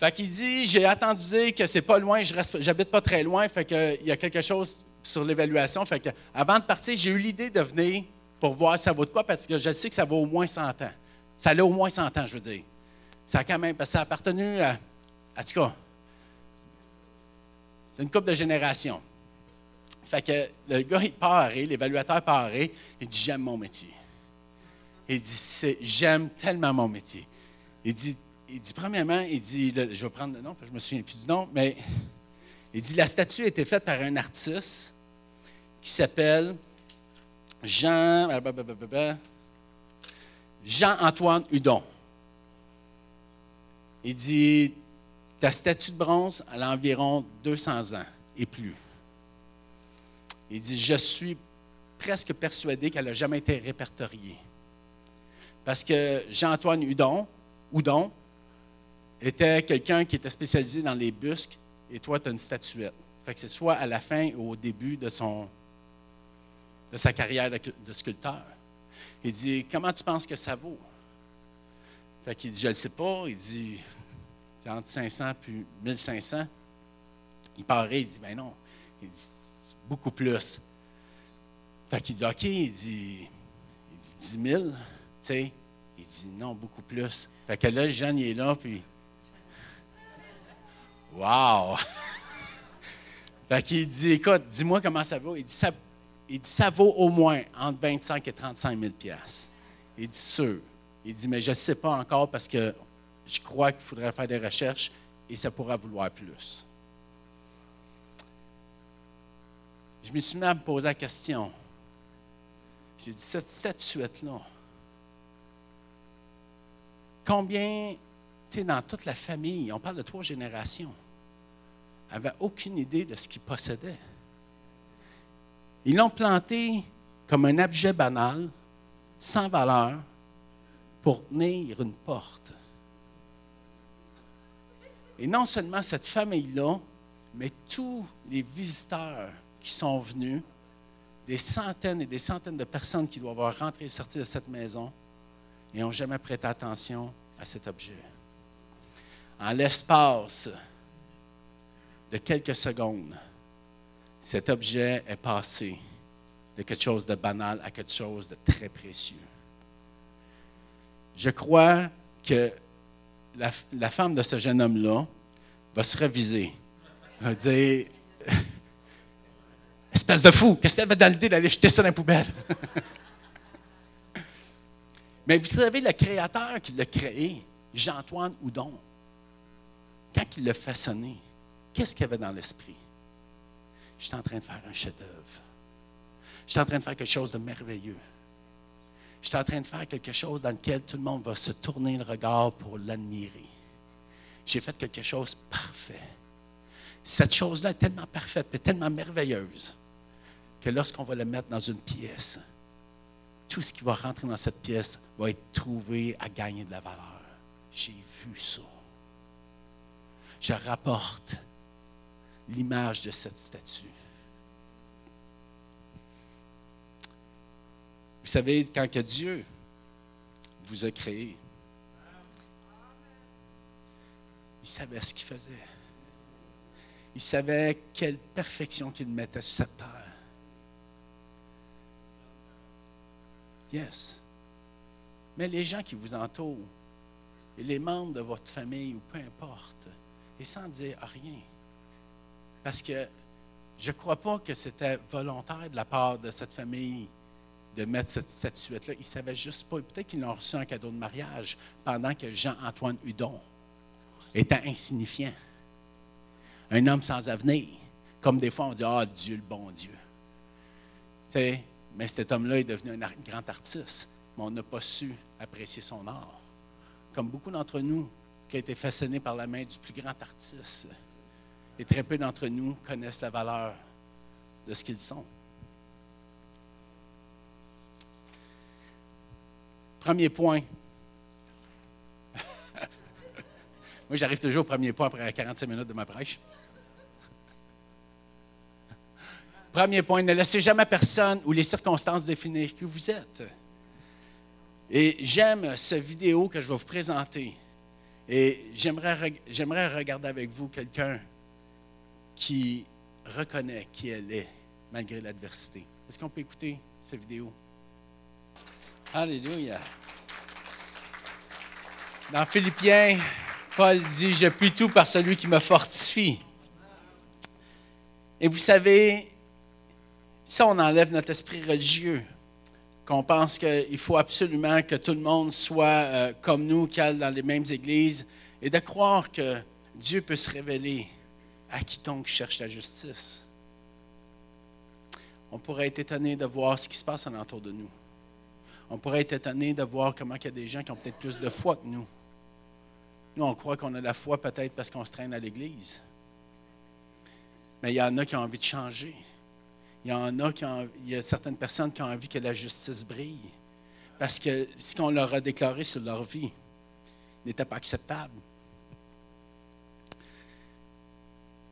Fait qu'il dit, j'ai attendu que c'est pas loin, je j'habite pas très loin, fait qu'il y a quelque chose sur l'évaluation. Fait que avant de partir, j'ai eu l'idée de venir pour voir si ça vaut de quoi, parce que je sais que ça vaut au moins 100 ans. Ça a au moins 100 ans, je veux dire. Ça a quand même, parce que ça a appartenu à, en tout cas, c'est une couple de générations. Fait que le gars, il part, l'évaluateur part, il dit J'aime mon métier. Il dit J'aime tellement mon métier. Il dit, il dit premièrement, il dit Je vais prendre le nom, parce que je me souviens plus du nom, mais il dit La statue a été faite par un artiste qui s'appelle Jean. Jean-Antoine Hudon. Il dit, ta statue de bronze, elle a environ 200 ans et plus. Il dit, je suis presque persuadé qu'elle n'a jamais été répertoriée. Parce que Jean-Antoine Hudon était quelqu'un qui était spécialisé dans les busques et toi, tu as une statuette. Fait que c'est soit à la fin ou au début de sa carrière de, sculpteur. Il dit Comment tu penses que ça vaut? Fait qu'il dit Je ne sais pas. Il dit C'est entre 500 puis 1500. Il paraît, il dit Ben non. Il dit Beaucoup plus. Fait qu'il dit OK. Il dit, il dit 10 000. Tu sais Il dit Non, beaucoup plus. Fait que là, Jeanne, il est là, puis. Wow! [laughs] fait qu'il dit Écoute, dis-moi comment ça vaut. Il dit ça, il dit Ça vaut au moins entre 25 et 35 000 Il dit Sûr. Il dit Mais je ne sais pas encore parce que je crois qu'il faudrait faire des recherches et ça pourra vouloir plus. Je me suis mis à me poser la question. J'ai dit Cette statuette-là, combien, tu sais, dans toute la famille, on parle de trois générations, n'avaient aucune idée de ce qu'ils possédaient. Ils l'ont planté comme un objet banal, sans valeur, pour tenir une porte. Et non seulement cette famille-là, mais tous les visiteurs qui sont venus, des centaines et des centaines de personnes qui doivent avoir rentré et sorti de cette maison n'ont jamais prêté attention à cet objet. En l'espace de quelques secondes, cet objet est passé de quelque chose de banal à quelque chose de très précieux. Je crois que la, femme de ce jeune homme-là va se réviser. Va dire [laughs] Espèce de fou, qu'est-ce qu'elle avait dans l'idée d'aller jeter ça dans la poubelle? [laughs] Mais vous savez, le créateur qui l'a créé, Jean-Antoine Houdon, quand il l'a façonné, qu'est-ce qu'il avait dans l'esprit? Je suis en train de faire un chef-d'œuvre. Je suis en train de faire quelque chose de merveilleux. Je suis en train de faire quelque chose dans lequel tout le monde va se tourner le regard pour l'admirer. J'ai fait quelque chose de parfait. Cette chose-là est tellement parfaite, mais tellement merveilleuse, que lorsqu'on va le mettre dans une pièce, tout ce qui va rentrer dans cette pièce va être trouvé à gagner de la valeur. J'ai vu ça. Je rapporte l'image de cette statue. Vous savez, quand Dieu vous a créé, il savait ce qu'il faisait. Il savait quelle perfection qu'il mettait sur cette terre. Yes. Mais les gens qui vous entourent, et les membres de votre famille, ou peu importe, et sans dire rien. Parce que je ne crois pas que c'était volontaire de la part de cette famille de mettre cette statuette-là. Ils ne savaient juste pas. Peut-être qu'ils l'ont reçu en cadeau de mariage pendant que Jean-Antoine Hudon était insignifiant. Un homme sans avenir. Comme des fois, on dit Ah, Dieu, le bon Dieu. mais cet homme-là est devenu un grand artiste, mais on n'a pas su apprécier son art. Comme beaucoup d'entre nous qui ont été façonnés par la main du plus grand artiste. Et très peu d'entre nous connaissent la valeur de ce qu'ils sont. Premier point. [laughs] Moi, j'arrive toujours au premier point après 45 minutes de ma prêche. Premier point, ne laissez jamais personne ou les circonstances définir qui vous êtes. Et j'aime cette vidéo que je vais vous présenter. Et j'aimerais, j'aimerais regarder avec vous quelqu'un qui reconnaît qui elle est malgré l'adversité. Est-ce qu'on peut écouter cette vidéo? Alléluia. Dans Philippiens, Paul dit, je puis tout par celui qui me fortifie. Et vous savez, si on enlève notre esprit religieux, qu'on pense qu'il faut absolument que tout le monde soit euh, comme nous, qui dans les mêmes églises, et de croire que Dieu peut se révéler à quiconque cherche la justice. On pourrait être étonné de voir ce qui se passe alentour de nous. On pourrait être étonné de voir comment il y a des gens qui ont peut-être plus de foi que nous. Nous, on croit qu'on a la foi peut-être parce qu'on se traîne à l'Église. Mais il y en a qui ont envie de changer. Il y en a qui ont, il y a certaines personnes qui ont envie que la justice brille. Parce que ce qu'on leur a déclaré sur leur vie n'était pas acceptable.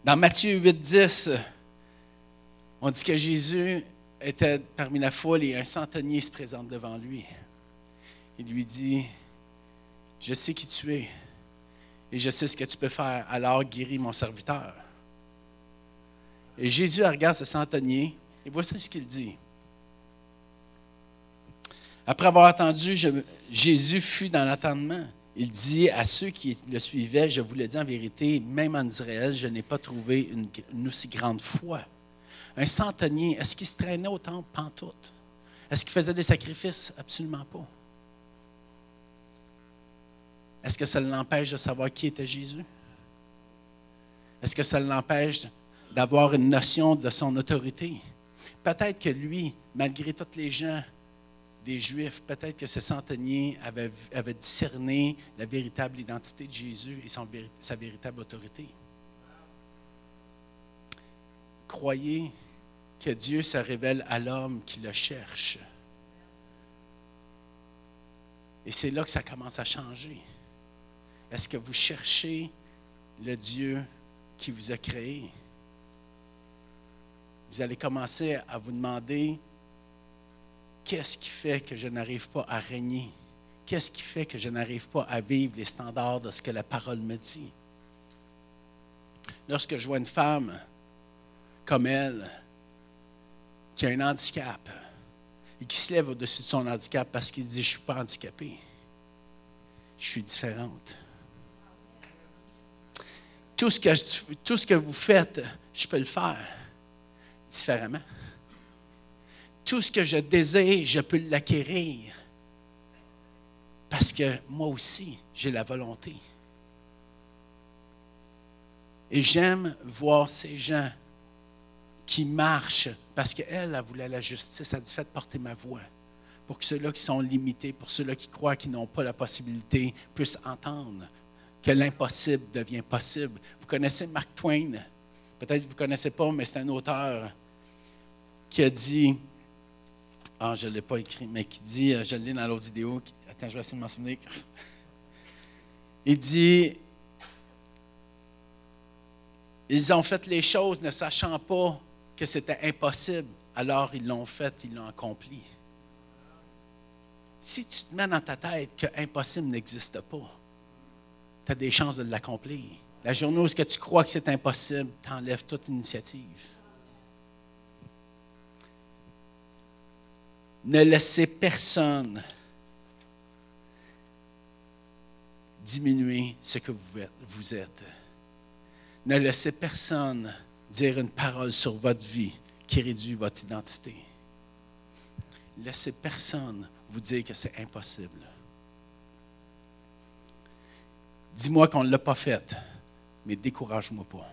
Dans Matthieu 8, 10, on dit que Jésus était parmi la foule et un centenier se présente devant lui. Il lui dit, je sais qui tu es et je sais ce que tu peux faire, alors guéris mon serviteur. Et Jésus regarde ce centenier et voici ce qu'il dit. Après avoir attendu, Jésus fut dans l'attendement. Il dit à ceux qui le suivaient, je vous le dis en vérité, même en Israël, je n'ai pas trouvé une, aussi grande foi. Un centenier, est-ce qu'il se traînait au temple pantoute? Est-ce qu'il faisait des sacrifices? Absolument pas. Est-ce que ça l'empêche de savoir qui était Jésus? Est-ce que ça l'empêche d'avoir une notion de son autorité? Peut-être que lui, malgré toutes les gens des Juifs, peut-être que ce centenier avait, discerné la véritable identité de Jésus et sa véritable autorité. Croyez que Dieu se révèle à l'homme qui le cherche. Et c'est là que ça commence à changer. Est-ce que vous cherchez le Dieu qui vous a créé? Vous allez commencer à vous demander Qu'est-ce qui fait que je n'arrive pas à régner? Qu'est-ce qui fait que je n'arrive pas à vivre les standards de ce que la parole me dit? Lorsque je vois une femme comme elle, qui a un handicap, et qui se lève au-dessus de son handicap parce qu'il dit, je ne suis pas handicapé, je suis différente. Tout ce, que, tout ce que vous faites, je peux le faire différemment tout ce que je désire, je peux l'acquérir. Parce que moi aussi, j'ai la volonté. Et j'aime voir ces gens qui marchent parce qu'elle, elle voulait la justice. Elle dit Faites porter ma voix. Pour que ceux-là qui sont limités, pour ceux-là qui croient qu'ils n'ont pas la possibilité, puissent entendre que l'impossible devient possible. Vous connaissez Mark Twain? Peut-être que vous ne connaissez pas, mais c'est un auteur qui a dit ah, je ne l'ai pas écrit, mais qui dit, euh, je l'ai dans l'autre vidéo. Attends, je vais essayer de m'en souvenir. [laughs] Il dit Ils ont fait les choses ne sachant pas que c'était impossible, alors ils l'ont fait, ils l'ont accompli. Si tu te mets dans ta tête que impossible n'existe pas, tu as des chances de l'accomplir. La journée où tu crois que c'est impossible, tu enlèves toute initiative. Ne laissez personne diminuer ce que vous êtes. Ne laissez personne dire une parole sur votre vie qui réduit votre identité. Laissez personne vous dire que c'est impossible. Dis-moi qu'on ne l'a pas fait, mais décourage-moi pas.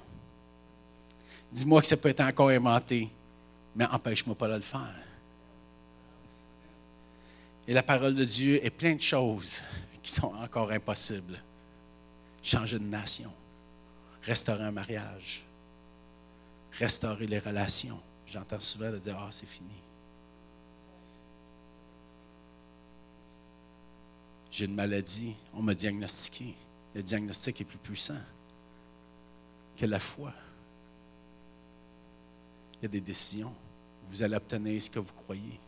Dis-moi que ça peut être encore inventé, mais empêche-moi pas de le faire. Et la parole de Dieu est plein de choses qui sont encore impossibles. Changer de nation, restaurer un mariage, restaurer les relations. J'entends souvent de dire Ah, c'est fini. J'ai une maladie, on m'a diagnostiqué. Le diagnostic est plus puissant que la foi. Il y a des décisions. Vous allez obtenir ce que vous croyez.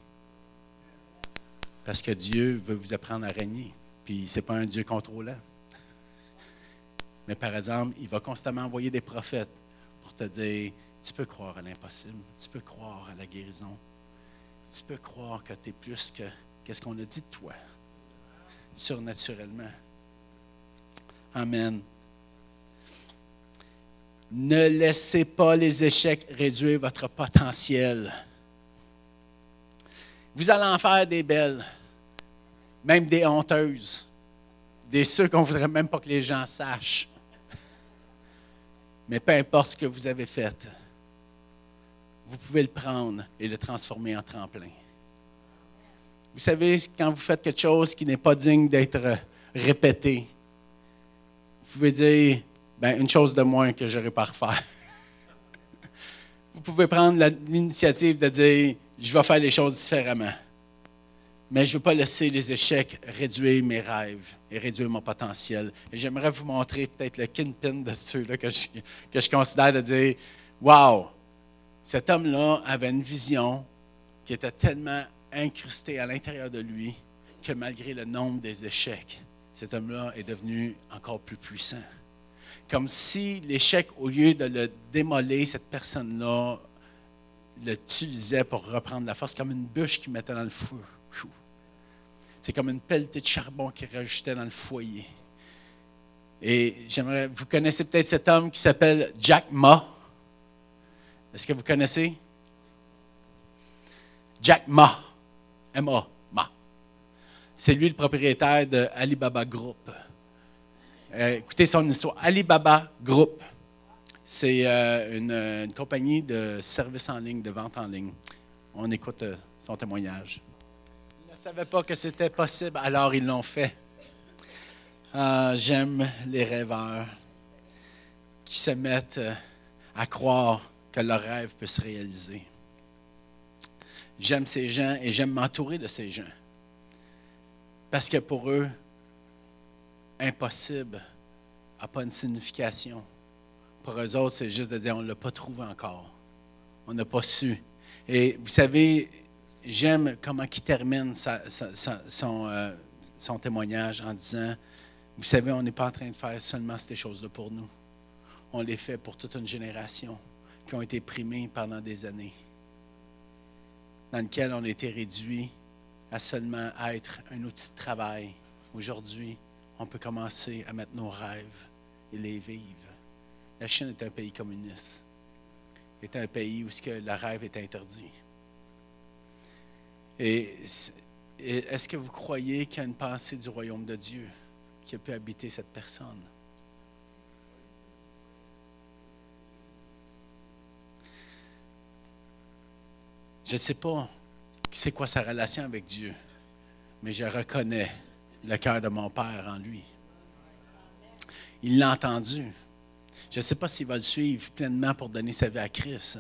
Parce que Dieu veut vous apprendre à régner. Puis ce n'est pas un Dieu contrôlant. Mais par exemple, il va constamment envoyer des prophètes pour te dire, tu peux croire à l'impossible, tu peux croire à la guérison, tu peux croire que tu es plus que qu'est-ce qu'on a dit de toi, surnaturellement. Amen. Ne laissez pas les échecs réduire votre potentiel. Vous allez en faire des belles, même des honteuses, des ceux qu'on ne voudrait même pas que les gens sachent. Mais peu importe ce que vous avez fait, vous pouvez le prendre et le transformer en tremplin. Vous savez, quand vous faites quelque chose qui n'est pas digne d'être répété, vous pouvez dire, ben, une chose de moins que je n'aurais pas à refaire. [laughs] Vous pouvez prendre l'initiative de dire, je vais faire les choses différemment. Mais je ne veux pas laisser les échecs réduire mes rêves et réduire mon potentiel. J'aimerais vous montrer peut-être le kinpin de ceux-là que je, que je considère de dire Wow, cet homme-là avait une vision qui était tellement incrusté à l'intérieur de lui que malgré le nombre des échecs, cet homme-là est devenu encore plus puissant. Comme si l'échec, au lieu de le démolir, cette personne-là l'utilisait pour reprendre la force, comme une bûche qu'il mettait dans le feu. C'est comme une pelletée de charbon qu'il rajoutait dans le foyer. Et j'aimerais, vous connaissez peut-être cet homme qui s'appelle Jack Ma. Est-ce que vous connaissez? Jack Ma. M-A. Ma. C'est lui le propriétaire de Alibaba Group. Euh, écoutez son histoire. Alibaba Group, c'est euh, une, compagnie de services en ligne, de vente en ligne. On écoute euh, son témoignage. Ils ne savaient pas que c'était possible, alors ils l'ont fait. Ah, j'aime les rêveurs qui se mettent à croire que leur rêve peut se réaliser. J'aime ces gens et j'aime m'entourer de ces gens. Parce que pour eux, impossible n'a pas une signification. Pour eux autres, c'est juste de dire on ne l'a pas trouvé encore. On n'a pas su. Et vous savez, j'aime comment il termine son, euh, son témoignage en disant Vous savez, on n'est pas en train de faire seulement ces choses-là pour nous. On les fait pour toute une génération qui ont été primés pendant des années, dans lequel on a été réduit à seulement être un outil de travail. Aujourd'hui, on peut commencer à mettre nos rêves et les vivre. La Chine est un pays communiste. C'est un pays où ce le rêve est interdit. Et est-ce que vous croyez qu'il y a une pensée du royaume de Dieu qui a pu habiter cette personne? Je ne sais pas c'est quoi sa relation avec Dieu, mais je reconnais le cœur de mon Père en lui. Il l'a entendu. Je ne sais pas s'il va le suivre pleinement pour donner sa vie à Christ,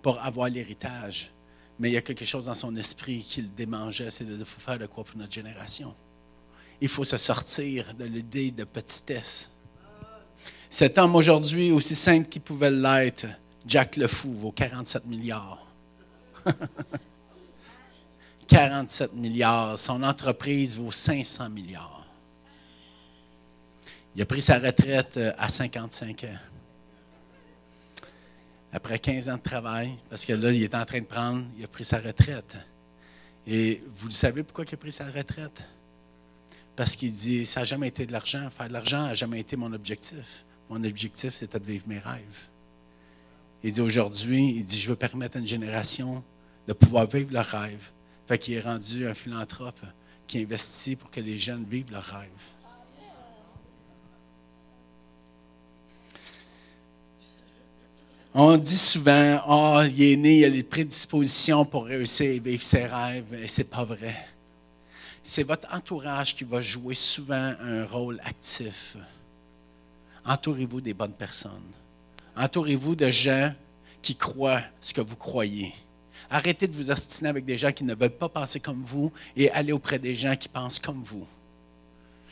pour avoir l'héritage, mais il y a quelque chose dans son esprit qui le démangeait, c'est de faire de quoi pour notre génération. Il faut se sortir de l'idée de petitesse. Cet homme aujourd'hui, aussi simple qu'il pouvait l'être, Jack le Fou, vaut 47 milliards. [laughs] 47 milliards. Son entreprise vaut 500 milliards. Il a pris sa retraite euh, à 55 ans. Après 15 ans de travail, parce que là, il est en train de prendre, il a pris sa retraite. Et vous savez pourquoi il a pris sa retraite? Parce qu'il dit, ça n'a jamais été de l'argent. Faire de l'argent n'a jamais été mon objectif. Mon objectif, c'était de vivre mes rêves. Il dit aujourd'hui, il dit, je veux permettre à une génération de pouvoir vivre leurs rêves. Fait qu'il est rendu un philanthrope qui investit pour que les jeunes vivent leurs rêves. On dit souvent, oh, il est né, il a les prédispositions pour réussir et vivre ses rêves, et ce n'est pas vrai. C'est votre entourage qui va jouer souvent un rôle actif. Entourez-vous des bonnes personnes. Entourez-vous de gens qui croient ce que vous croyez. Arrêtez de vous ostiner avec des gens qui ne veulent pas penser comme vous et allez auprès des gens qui pensent comme vous.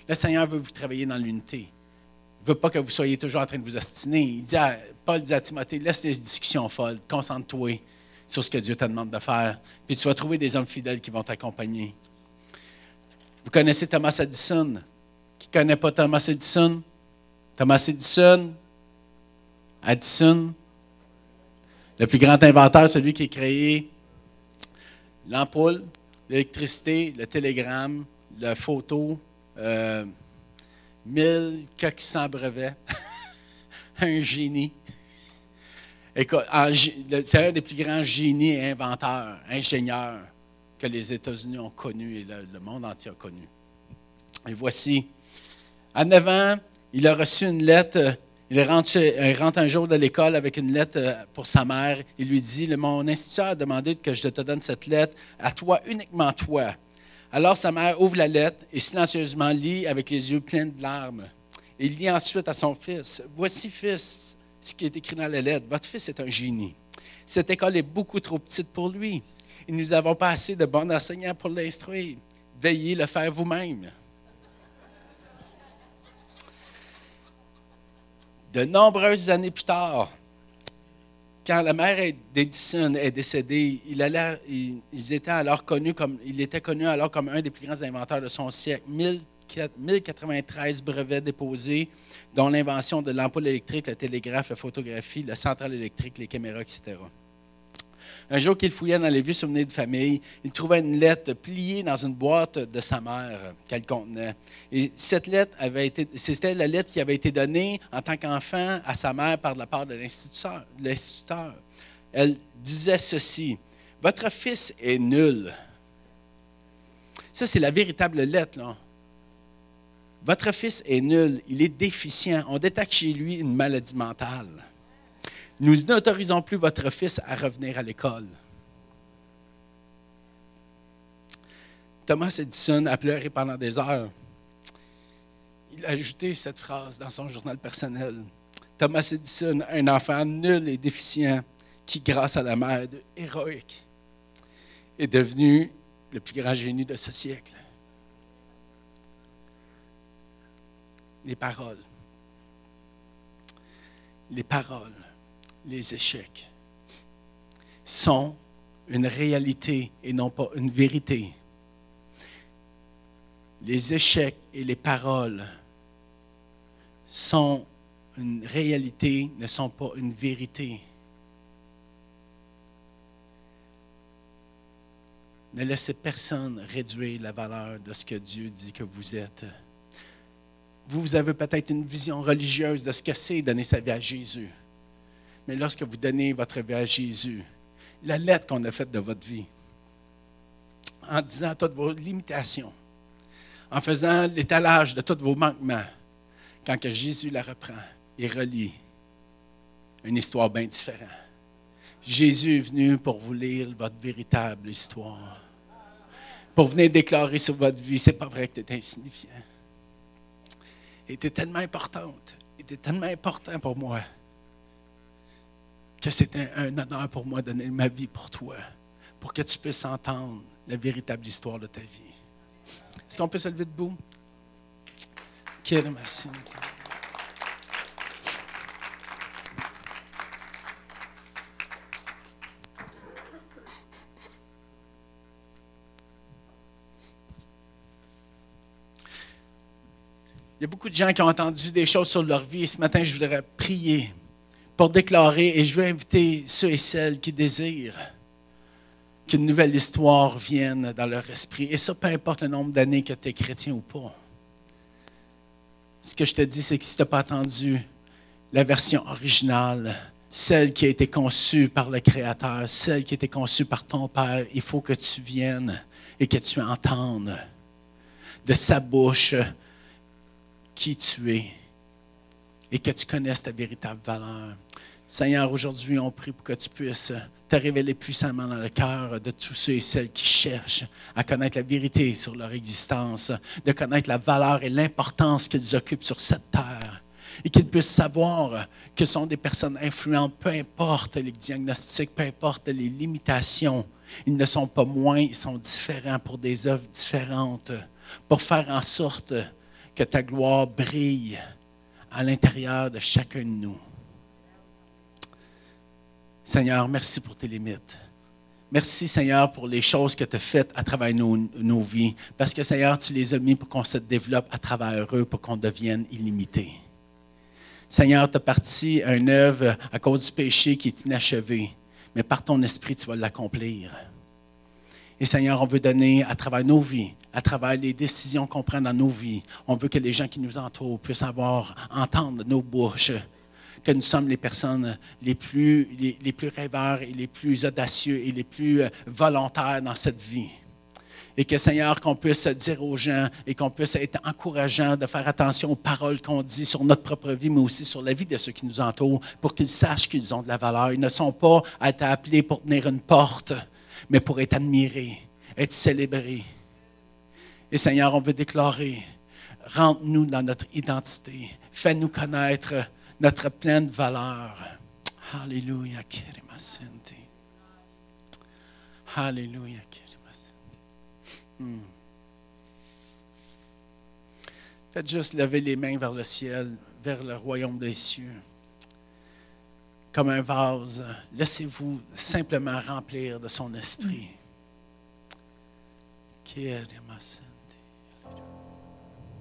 Le Seigneur veut vous travailler dans l'unité. Il ne veut pas que vous soyez toujours en train de vous ostiner. Il dit Paul dit à Timothée, laisse les discussions folles, concentre-toi sur ce que Dieu te demande de faire, puis tu vas trouver des hommes fidèles qui vont t'accompagner. Vous connaissez Thomas Edison? Qui ne connaît pas Thomas Edison? Thomas Edison, Edison, le plus grand inventeur, celui qui a créé l'ampoule, l'électricité, le télégramme, la photo, euh, 1400 brevets, [laughs] un génie. C'est un des plus grands génies inventeurs, ingénieurs que les États-Unis ont connus et le, monde entier a connu. Et voici, à 9 ans, il a reçu une lettre. Il rentre, il rentre un jour de l'école avec une lettre euh, pour sa mère. Il lui dit Mon instituteur a demandé que je te donne cette lettre à toi, uniquement toi. Alors sa mère ouvre la lettre et silencieusement lit avec les yeux pleins de larmes. Il dit ensuite à son fils, Voici, fils, ce qui est écrit dans la lettre. Votre fils est un génie. Cette école est beaucoup trop petite pour lui. Nous n'avons pas assez de bons enseignants pour l'instruire. Veillez le faire vous-même. De nombreuses années plus tard, quand la mère d'Edison est décédée, il allait, alors connus comme, il était connu alors comme un des plus grands inventeurs de son siècle. 1093 brevets déposés, dont l'invention de l'ampoule électrique, le télégraphe, la photographie, la centrale électrique, les caméras, etc. Un jour qu'il fouillait dans les vieux souvenirs de famille, il trouvait une lettre pliée dans une boîte de sa mère qu'elle contenait. Et cette lettre avait été, c'était la lettre qui avait été donnée en tant qu'enfant à sa mère par la part de l'instituteur. Elle disait ceci Votre fils est nul. Ça, c'est la véritable lettre. Là. Votre fils est nul, il est déficient. On détecte chez lui une maladie mentale. Nous n'autorisons plus votre fils à revenir à l'école. Thomas Edison a pleuré pendant des heures. Il a ajouté cette phrase dans son journal personnel. Thomas Edison, un enfant nul et déficient qui, grâce à la mère héroïque, est devenu le plus grand génie de ce siècle. Les paroles. Les paroles les échecs sont une réalité et non pas une vérité. Les échecs et les paroles sont une réalité, ne sont pas une vérité. Ne laissez personne réduire la valeur de ce que Dieu dit que vous êtes. Vous, vous avez peut-être une vision religieuse de ce que c'est donner sa vie à Jésus. Mais lorsque vous donnez votre vie à Jésus, la lettre qu'on a faite de votre vie, en disant toutes vos limitations, en faisant l'étalage de tous vos manquements, quand que Jésus la reprend et relit une histoire bien différente. Jésus est venu pour vous lire votre véritable histoire. Pour venir déclarer sur votre vie, c'est pas vrai que tu es insignifiant. Tu tellement importante. était tellement important pour moi que c'est un, honneur pour moi de donner ma vie pour toi, pour que tu puisses entendre la véritable histoire de ta vie. Est-ce qu'on peut se lever debout? Il y a beaucoup de gens qui ont entendu des choses sur leur vie et ce matin, je voudrais prier pour déclarer, et je veux inviter ceux et celles qui désirent qu'une nouvelle histoire vienne dans leur esprit. Et ça, peu importe le nombre d'années que tu es chrétien ou pas. Ce que je te dis, c'est que si tu n'as pas entendu la version originale, celle qui a été conçue par le Créateur, celle qui a été conçue par ton Père, il faut que tu viennes et que tu entendes de sa bouche qui tu es et que tu connaisses ta véritable valeur. Seigneur, aujourd'hui, on prie pour que tu puisses te révéler puissamment dans le cœur de tous ceux et celles qui cherchent à connaître la vérité sur leur existence, de connaître la valeur et l'importance qu'ils occupent sur cette terre. Et qu'ils puissent savoir que sont des personnes influentes, peu importe les diagnostics, peu importe les limitations. Ils ne sont pas moins, ils sont différents pour des œuvres différentes, pour faire en sorte que ta gloire brille à l'intérieur de chacun de nous. Seigneur, merci pour tes limites. Merci, Seigneur, pour les choses que tu as faites à travers nos, nos, vies. Parce que, Seigneur, tu les as mis pour qu'on se développe à travers eux, pour qu'on devienne illimité. Seigneur, tu as parti une œuvre à cause du péché qui est inachevé, mais par ton esprit, tu vas l'accomplir. Et Seigneur, on veut donner à travers nos vies, à travers les décisions qu'on prend dans nos vies, on veut que les gens qui nous entourent puissent avoir, entendre nos bouches que nous sommes les personnes les plus, les, plus rêveurs et les plus audacieux et les plus euh, volontaires dans cette vie. Et que, Seigneur, qu'on puisse dire aux gens et qu'on puisse être encourageant de faire attention aux paroles qu'on dit sur notre propre vie, mais aussi sur la vie de ceux qui nous entourent, pour qu'ils sachent qu'ils ont de la valeur. Ils ne sont pas à être appelés pour tenir une porte, mais pour être admiré, être célébré. Et Seigneur, on veut déclarer, rentre-nous dans notre identité, fais-nous connaître notre pleine valeur. Alléluia, Alléluia, hmm. Faites juste lever les mains vers le ciel, vers le royaume des cieux. comme un vase. Laissez-vous simplement remplir de son esprit. Ramassé?